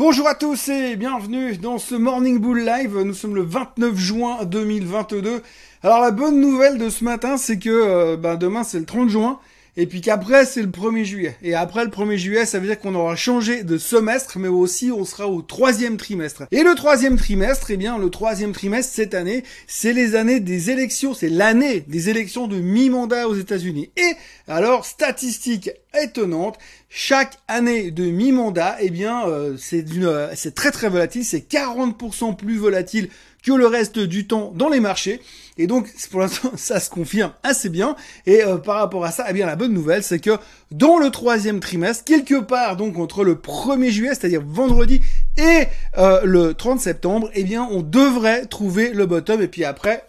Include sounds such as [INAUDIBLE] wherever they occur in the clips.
Bonjour à tous et bienvenue dans ce Morning Bull Live. Nous sommes le 29 juin 2022. Alors la bonne nouvelle de ce matin, c'est que euh, ben, demain c'est le 30 juin et puis qu'après c'est le 1er juillet. Et après le 1er juillet, ça veut dire qu'on aura changé de semestre, mais aussi on sera au troisième trimestre. Et le troisième trimestre, eh bien le troisième trimestre cette année, c'est les années des élections, c'est l'année des élections de mi-mandat aux États-Unis. Et alors, statistique étonnante, chaque année de mi-mandat, eh bien euh, c'est euh, c'est très très volatile, c'est 40% plus volatile que le reste du temps dans les marchés. Et donc, pour l'instant, [LAUGHS] ça se confirme assez bien. Et euh, par rapport à ça, eh bien, la bonne nouvelle, c'est que dans le troisième trimestre, quelque part, donc entre le 1er juillet, c'est-à-dire vendredi, et euh, le 30 septembre, eh bien, on devrait trouver le bottom. Et puis après,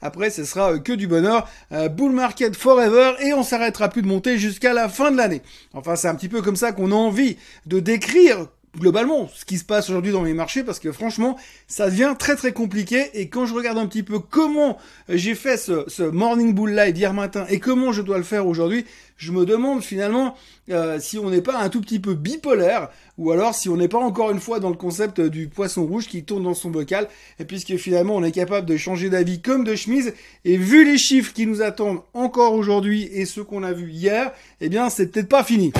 après, ce sera euh, que du bonheur. bull market forever et on s'arrêtera plus de monter jusqu'à la fin de l'année. Enfin, c'est un petit peu comme ça qu'on a envie de décrire globalement ce qui se passe aujourd'hui dans les marchés parce que franchement ça devient très très compliqué et quand je regarde un petit peu comment j'ai fait ce, morning bull live hier matin et comment je dois le faire aujourd'hui je me demande finalement euh, si on n'est pas un tout petit peu bipolaire ou alors si on n'est pas encore une fois dans le concept du poisson rouge qui tourne dans son bocal et puisque finalement on est capable de changer d'avis comme de chemise et vu les chiffres qui nous attendent encore aujourd'hui et ceux qu'on a vus hier eh bien c'est peut-être pas fini.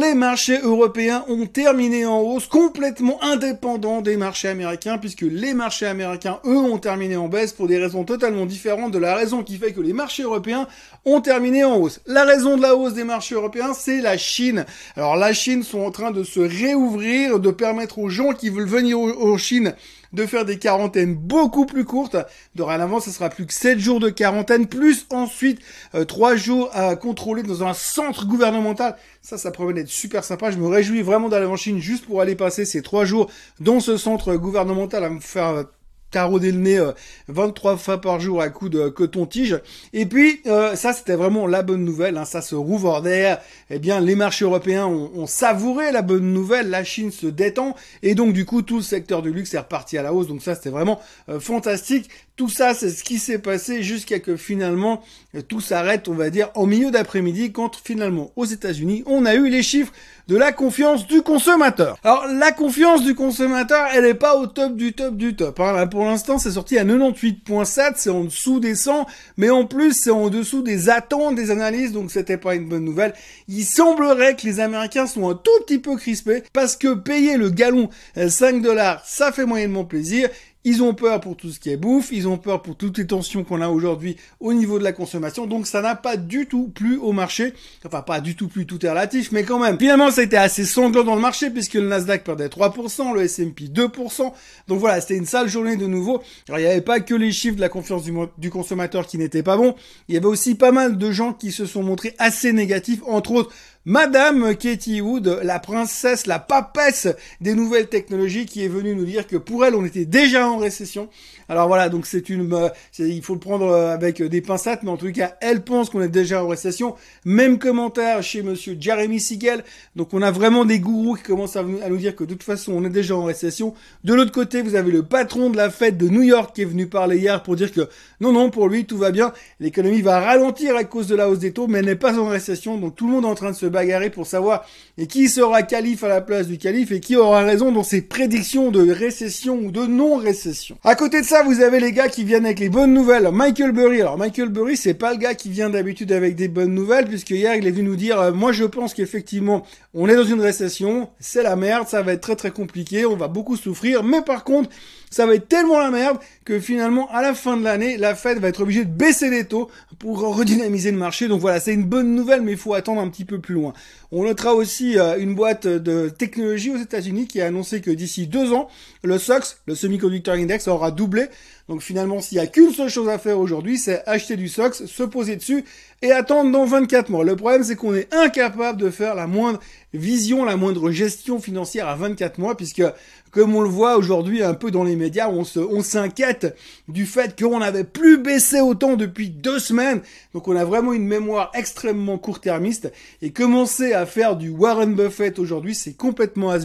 Les marchés européens ont terminé en hausse, complètement indépendants des marchés américains, puisque les marchés américains, eux, ont terminé en baisse pour des raisons totalement différentes de la raison qui fait que les marchés européens ont terminé en hausse. La raison de la hausse des marchés européens, c'est la Chine. Alors la Chine sont en train de se réouvrir, de permettre aux gens qui veulent venir en Chine de faire des quarantaines beaucoup plus courtes. Dorénavant, ce sera plus que 7 jours de quarantaine, plus ensuite euh, 3 jours à contrôler dans un centre gouvernemental. Ça, ça promet d'être super sympa. Je me réjouis vraiment d'aller en Chine juste pour aller passer ces 3 jours dans ce centre gouvernemental à me faire tarauder le nez 23 euh, fois par jour à coup de coton-tige. Et puis, euh, ça, c'était vraiment la bonne nouvelle. Hein, ça se derrière. Eh bien, les marchés européens ont, savouré la bonne nouvelle. La Chine se détend. Et donc, du coup, tout le secteur du luxe est reparti à la hausse. Donc ça, c'était vraiment euh, fantastique. Tout ça, c'est ce qui s'est passé jusqu'à que finalement, tout s'arrête, on va dire, en milieu d'après-midi, quand finalement, aux États-Unis, on a eu les chiffres de la confiance du consommateur. Alors la confiance du consommateur, elle est pas au top du top du top. Hein. L'instant, c'est sorti à 98.7, c'est en dessous des 100, mais en plus c'est en dessous des attentes des analyses, donc c'était pas une bonne nouvelle. Il semblerait que les Américains sont un tout petit peu crispés parce que payer le galon 5 dollars, ça fait moyennement plaisir. Ils ont peur pour tout ce qui est bouffe, ils ont peur pour toutes les tensions qu'on a aujourd'hui au niveau de la consommation, donc ça n'a pas du tout plu au marché. Enfin, pas du tout plu, tout est relatif, mais quand même. Finalement, ça a été assez sanglant dans le marché puisque le Nasdaq perdait 3%, le S&P 2%. Donc voilà, c'était une sale journée de nouveau. Alors, il n'y avait pas que les chiffres de la confiance du, du consommateur qui n'étaient pas bons. Il y avait aussi pas mal de gens qui se sont montrés assez négatifs, entre autres Madame Katie Wood, la princesse, la papesse des nouvelles technologies, qui est venue nous dire que pour elle, on était déjà en récession. Alors voilà, donc c'est une, euh, il faut le prendre euh, avec des pincettes, mais en tout cas, elle pense qu'on est déjà en récession. Même commentaire chez Monsieur Jeremy Siegel. Donc on a vraiment des gourous qui commencent à, nous dire que de toute façon, on est déjà en récession. De l'autre côté, vous avez le patron de la fête de New York qui est venu parler hier pour dire que non, non, pour lui, tout va bien. L'économie va ralentir à cause de la hausse des taux, mais elle n'est pas en récession. Donc tout le monde est en train de se pour savoir et qui sera calife à la place du calife et qui aura raison dans ses prédictions de récession ou de non-récession. À côté de ça, vous avez les gars qui viennent avec les bonnes nouvelles. Michael Burry. Alors Michael Burry, c'est pas le gars qui vient d'habitude avec des bonnes nouvelles puisque hier il est venu nous dire euh, moi je pense qu'effectivement on est dans une récession, c'est la merde, ça va être très très compliqué, on va beaucoup souffrir, mais par contre ça va être tellement la merde que finalement, à la fin de l'année, la Fed va être obligée de baisser les taux pour redynamiser le marché. Donc voilà, c'est une bonne nouvelle, mais il faut attendre un petit peu plus loin. On notera aussi euh, une boîte de technologie aux États-Unis qui a annoncé que d'ici deux ans, le SOX, le Semiconductor Index, aura doublé. Donc finalement, s'il y a qu'une seule chose à faire aujourd'hui, c'est acheter du SOX, se poser dessus et attendre dans 24 mois. Le problème, c'est qu'on est incapable de faire la moindre vision, la moindre gestion financière à 24 mois, puisque comme on le voit aujourd'hui un peu dans les médias, on se, on s'inquiète du fait qu'on n'avait plus baissé autant depuis deux semaines. Donc on a vraiment une mémoire extrêmement court-termiste et commencer à faire du Warren Buffett aujourd'hui, c'est complètement has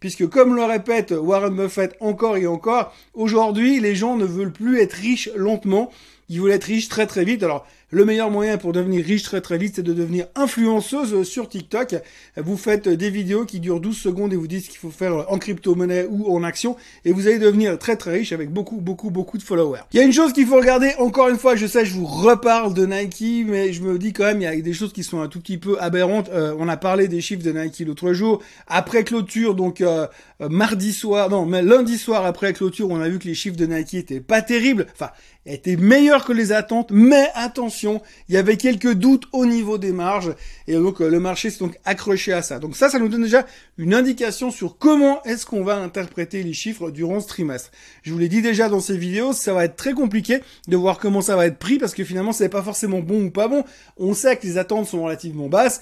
puisque comme le répète Warren Buffett encore et encore, aujourd'hui les gens ne veulent plus être riches lentement, ils veulent être riches très très vite. Alors le meilleur moyen pour devenir riche très très vite, c'est de devenir influenceuse sur TikTok. Vous faites des vidéos qui durent 12 secondes et vous dites ce qu'il faut faire en crypto-monnaie ou en action et vous allez devenir très très riche avec beaucoup beaucoup beaucoup de followers. Il y a une chose qu'il faut regarder, encore une fois, je sais, je vous reparle de Nike, mais je me dis quand même, il y a des choses qui sont un tout petit peu aberrantes. Euh, on a parlé des chiffres de Nike l'autre jour. Après clôture, donc euh, euh, mardi soir, non, mais lundi soir après clôture, on a vu que les chiffres de Nike étaient pas terribles. Enfin, étaient meilleurs que les attentes, mais attention, il y avait quelques doutes au niveau des marges, et donc le marché s'est donc accroché à ça. Donc ça, ça nous donne déjà une indication sur comment est-ce qu'on va interpréter les chiffres durant ce trimestre. Je vous l'ai dit déjà dans ces vidéos, ça va être très compliqué de voir comment ça va être pris, parce que finalement, c'est pas forcément bon ou pas bon. On sait que les attentes sont relativement basses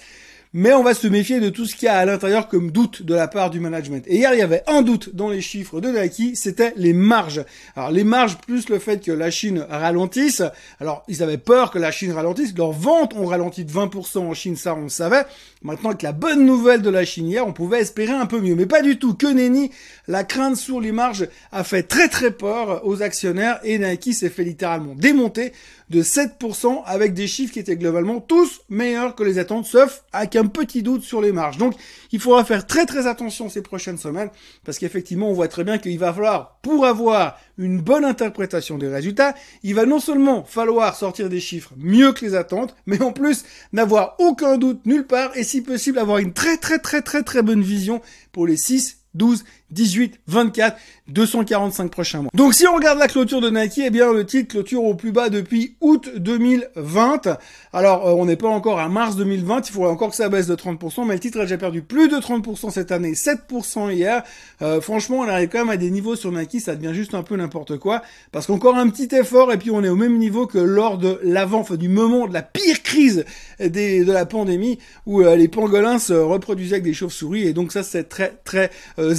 mais on va se méfier de tout ce qu'il y a à l'intérieur comme doute de la part du management. Et hier, il y avait un doute dans les chiffres de Nike, c'était les marges. Alors les marges plus le fait que la Chine ralentisse. Alors ils avaient peur que la Chine ralentisse. Leurs ventes ont ralenti de 20% en Chine, ça on le savait. Maintenant avec la bonne nouvelle de la Chine hier, on pouvait espérer un peu mieux. Mais pas du tout. Que nenni, la crainte sur les marges a fait très très peur aux actionnaires et Nike s'est fait littéralement démonter de 7% avec des chiffres qui étaient globalement tous meilleurs que les attentes, sauf avec un petit doute sur les marges. Donc, il faudra faire très très attention ces prochaines semaines, parce qu'effectivement, on voit très bien qu'il va falloir, pour avoir une bonne interprétation des résultats, il va non seulement falloir sortir des chiffres mieux que les attentes, mais en plus n'avoir aucun doute nulle part, et si possible avoir une très très très très très bonne vision pour les 6 12, 18, 24, 245 prochains mois. Donc si on regarde la clôture de Nike, eh bien le titre clôture au plus bas depuis août 2020. Alors euh, on n'est pas encore à mars 2020, il faudrait encore que ça baisse de 30%, mais le titre a déjà perdu plus de 30% cette année, 7% hier. Euh, franchement, on arrive quand même à des niveaux sur Nike, ça devient juste un peu n'importe quoi, parce qu'encore un petit effort et puis on est au même niveau que lors de l'avant, enfin du moment de la pire crise des, de la pandémie où euh, les pangolins se reproduisaient avec des chauves-souris et donc ça c'est très très euh,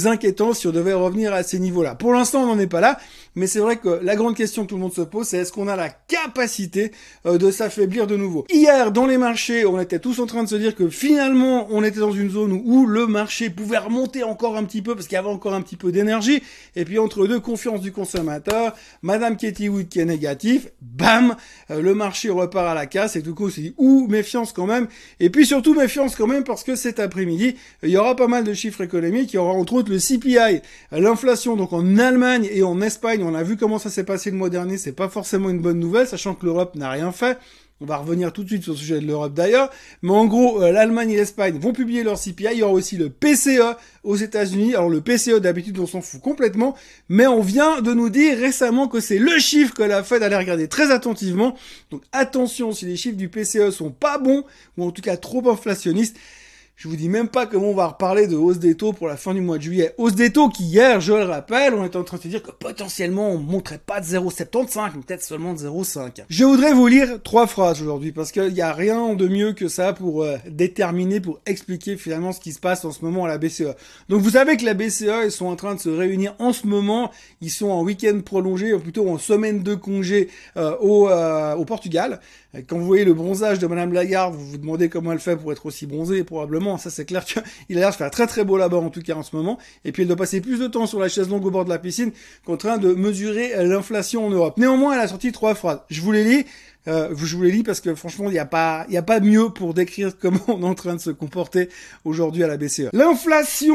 si on devait revenir à ces niveaux-là. Pour l'instant, on n'en est pas là, mais c'est vrai que la grande question que tout le monde se pose, c'est est-ce qu'on a la capacité euh, de s'affaiblir de nouveau? Hier, dans les marchés, on était tous en train de se dire que finalement, on était dans une zone où le marché pouvait remonter encore un petit peu parce qu'il y avait encore un petit peu d'énergie. Et puis entre deux, confiance du consommateur, Madame Katie Wood qui est négatif, bam, euh, le marché repart à la casse et tout coup, on s'est dit ouh méfiance quand même. Et puis surtout méfiance quand même parce que cet après-midi, il y aura pas mal de chiffres économiques. Il y aura entre autres le CPI, l'inflation donc en Allemagne et en Espagne. On a vu comment ça s'est passé le mois dernier. C'est pas forcément une bonne nouvelle, sachant que l'Europe n'a rien fait. On va revenir tout de suite sur le sujet de l'Europe d'ailleurs. Mais en gros, euh, l'Allemagne et l'Espagne vont publier leur CPI. Il y aura aussi le PCE aux États-Unis. Alors le PCE d'habitude on s'en fout complètement, mais on vient de nous dire récemment que c'est le chiffre que la Fed allait regarder très attentivement. Donc attention si les chiffres du PCE sont pas bons ou en tout cas trop inflationnistes je vous dis même pas comment on va reparler de hausse des taux pour la fin du mois de juillet. Hausse des taux qui hier, je le rappelle, on était en train de se dire que potentiellement on montrait pas de 0,75, mais peut-être seulement de 0,5. Je voudrais vous lire trois phrases aujourd'hui parce qu'il n'y a rien de mieux que ça pour euh, déterminer, pour expliquer finalement ce qui se passe en ce moment à la BCE. Donc vous savez que la BCE, ils sont en train de se réunir en ce moment. Ils sont en week-end prolongé, ou plutôt en semaine de congé euh, au, euh, au Portugal. Quand vous voyez le bronzage de Madame Lagarde, vous vous demandez comment elle fait pour être aussi bronzée, probablement. Ça, c'est clair qu'il [LAUGHS] a l'air de faire très très beau là-bas, en tout cas en ce moment. Et puis, elle doit passer plus de temps sur la chaise longue au bord de la piscine qu'en train de mesurer l'inflation en Europe. Néanmoins, elle a sorti trois phrases. Je vous les lis. Euh, je vous les lis parce que franchement, il n'y a pas, il a pas mieux pour décrire [LAUGHS] comment on est en train de se comporter aujourd'hui à la BCE. L'inflation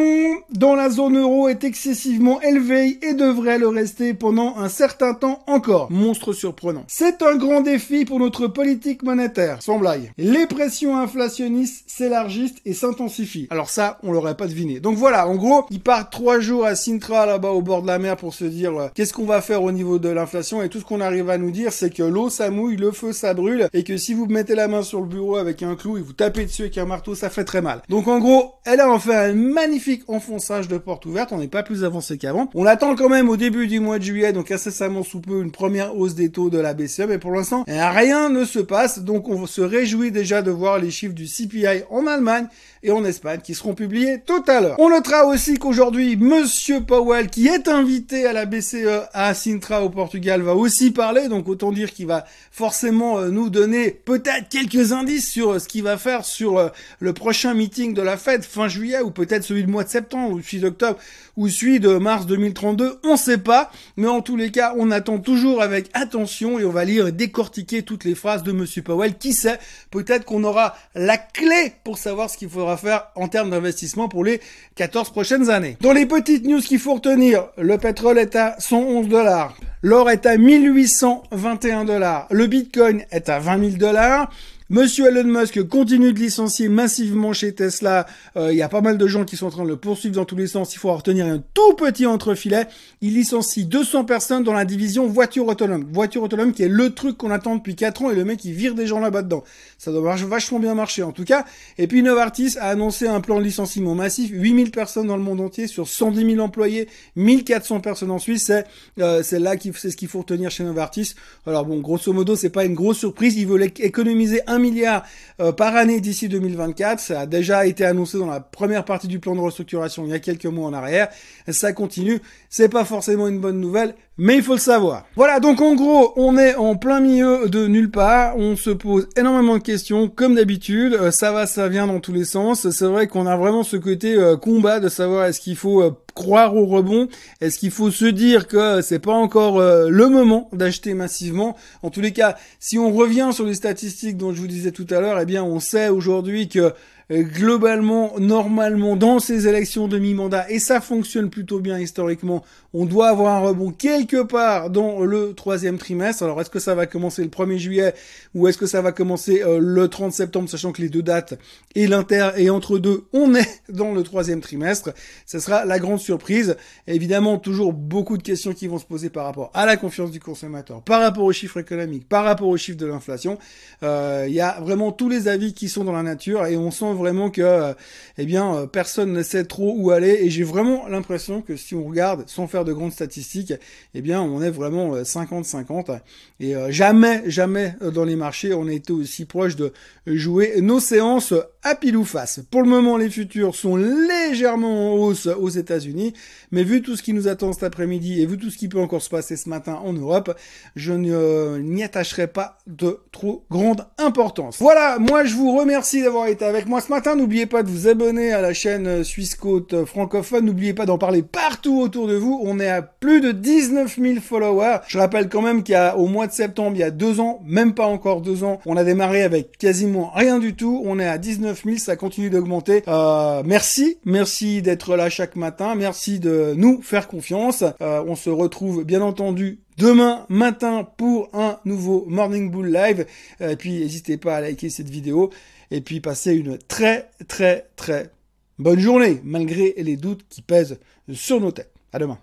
dans la zone euro est excessivement élevée et devrait le rester pendant un certain temps encore. Monstre surprenant. C'est un grand défi pour notre politique monétaire, sans blague. Les pressions inflationnistes s'élargissent et s'intensifient. Alors ça, on l'aurait pas deviné. Donc voilà, en gros, ils partent trois jours à Sintra là-bas au bord de la mer pour se dire euh, qu'est-ce qu'on va faire au niveau de l'inflation? Et tout ce qu'on arrive à nous dire, c'est que l'eau ça mouille, le ça brûle et que si vous mettez la main sur le bureau avec un clou et vous tapez dessus avec un marteau, ça fait très mal. Donc en gros, elle a en fait un magnifique enfonçage de porte ouverte, on n'est pas plus avancé qu'avant. On attend quand même au début du mois de juillet, donc incessamment sous peu, une première hausse des taux de la BCE, mais pour l'instant, rien ne se passe, donc on se réjouit déjà de voir les chiffres du CPI en Allemagne et en Espagne qui seront publiés tout à l'heure. On notera aussi qu'aujourd'hui, Monsieur Powell, qui est invité à la BCE à Sintra au Portugal, va aussi parler, donc autant dire qu'il va forcément forcément nous donner peut-être quelques indices sur ce qu'il va faire sur le prochain meeting de la Fed fin juillet ou peut-être celui du mois de septembre ou celui d'octobre ou celui de mars 2032, on sait pas, mais en tous les cas, on attend toujours avec attention et on va lire et décortiquer toutes les phrases de monsieur Powell. Qui sait, peut-être qu'on aura la clé pour savoir ce qu'il faudra faire en termes d'investissement pour les 14 prochaines années. Dans les petites news qu'il faut retenir, le pétrole est à 111 dollars. L'or est à 1821 dollars. Le bitcoin est à 20 000 dollars. Monsieur Elon Musk continue de licencier massivement chez Tesla. Euh, il y a pas mal de gens qui sont en train de le poursuivre dans tous les sens. Il faut retenir un tout petit entrefilet. Il licencie 200 personnes dans la division voiture autonome. Voiture autonome qui est le truc qu'on attend depuis 4 ans et le mec il vire des gens là-bas dedans. Ça doit vachement bien marcher en tout cas. Et puis Novartis a annoncé un plan de licenciement massif. 8000 personnes dans le monde entier sur 110 000 employés. 1400 personnes en Suisse. C'est euh, là qui c'est ce qu'il faut retenir chez Novartis. Alors bon, grosso modo, c'est pas une grosse surprise. Ils veulent économiser un milliard euh, par année d'ici 2024. Ça a déjà été annoncé dans la première partie du plan de restructuration il y a quelques mois en arrière. Ça continue. C'est pas forcément une bonne nouvelle, mais il faut le savoir. Voilà, donc en gros, on est en plein milieu de nulle part. On se pose énormément de questions, comme d'habitude. Euh, ça va, ça vient dans tous les sens. C'est vrai qu'on a vraiment ce côté euh, combat de savoir est-ce qu'il faut croire au rebond Est-ce qu'il faut se dire que c'est pas encore euh, le moment d'acheter massivement? En tous les cas, si on revient sur les statistiques dont je vous disais tout à l'heure, eh bien on sait aujourd'hui que globalement, normalement, dans ces élections de mi-mandat, et ça fonctionne plutôt bien historiquement, on doit avoir un rebond quelque part dans le troisième trimestre. Alors, est-ce que ça va commencer le 1er juillet ou est-ce que ça va commencer euh, le 30 septembre, sachant que les deux dates et l'inter et entre deux, on est [LAUGHS] dans le troisième trimestre? Ce sera la grande surprise. évidemment, toujours beaucoup de questions qui vont se poser par rapport à la confiance du consommateur, par rapport aux chiffres économiques, par rapport aux chiffres de l'inflation. Euh, il y a vraiment tous les avis qui sont dans la nature et on sent vraiment que, euh, eh bien, euh, personne ne sait trop où aller. Et j'ai vraiment l'impression que si on regarde, sans faire de grandes statistiques, eh bien, on est vraiment 50-50. Euh, et jamais, jamais dans les marchés, on a été aussi proche de jouer nos séances à pile ou face. Pour le moment, les futurs sont légèrement en hausse aux États-Unis, mais vu tout ce qui nous attend cet après-midi et vu tout ce qui peut encore se passer ce matin en Europe, je n'y attacherai pas de trop grande importance. Voilà, moi je vous remercie d'avoir été avec moi ce matin. N'oubliez pas de vous abonner à la chaîne Suisse Côte francophone. N'oubliez pas d'en parler partout autour de vous. On est à plus de 19 000 followers. Je rappelle quand même qu'il y a au mois de septembre, il y a deux ans, même pas encore deux ans, on a démarré avec quasiment rien du tout. On est à 19 000, ça continue d'augmenter. Euh, merci, merci d'être là chaque matin. Merci de nous faire confiance. Euh, on se retrouve bien entendu demain matin pour un nouveau Morning Bull Live. Et puis n'hésitez pas à liker cette vidéo et puis passez une très très très bonne journée malgré les doutes qui pèsent sur nos têtes. À demain.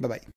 Bye bye.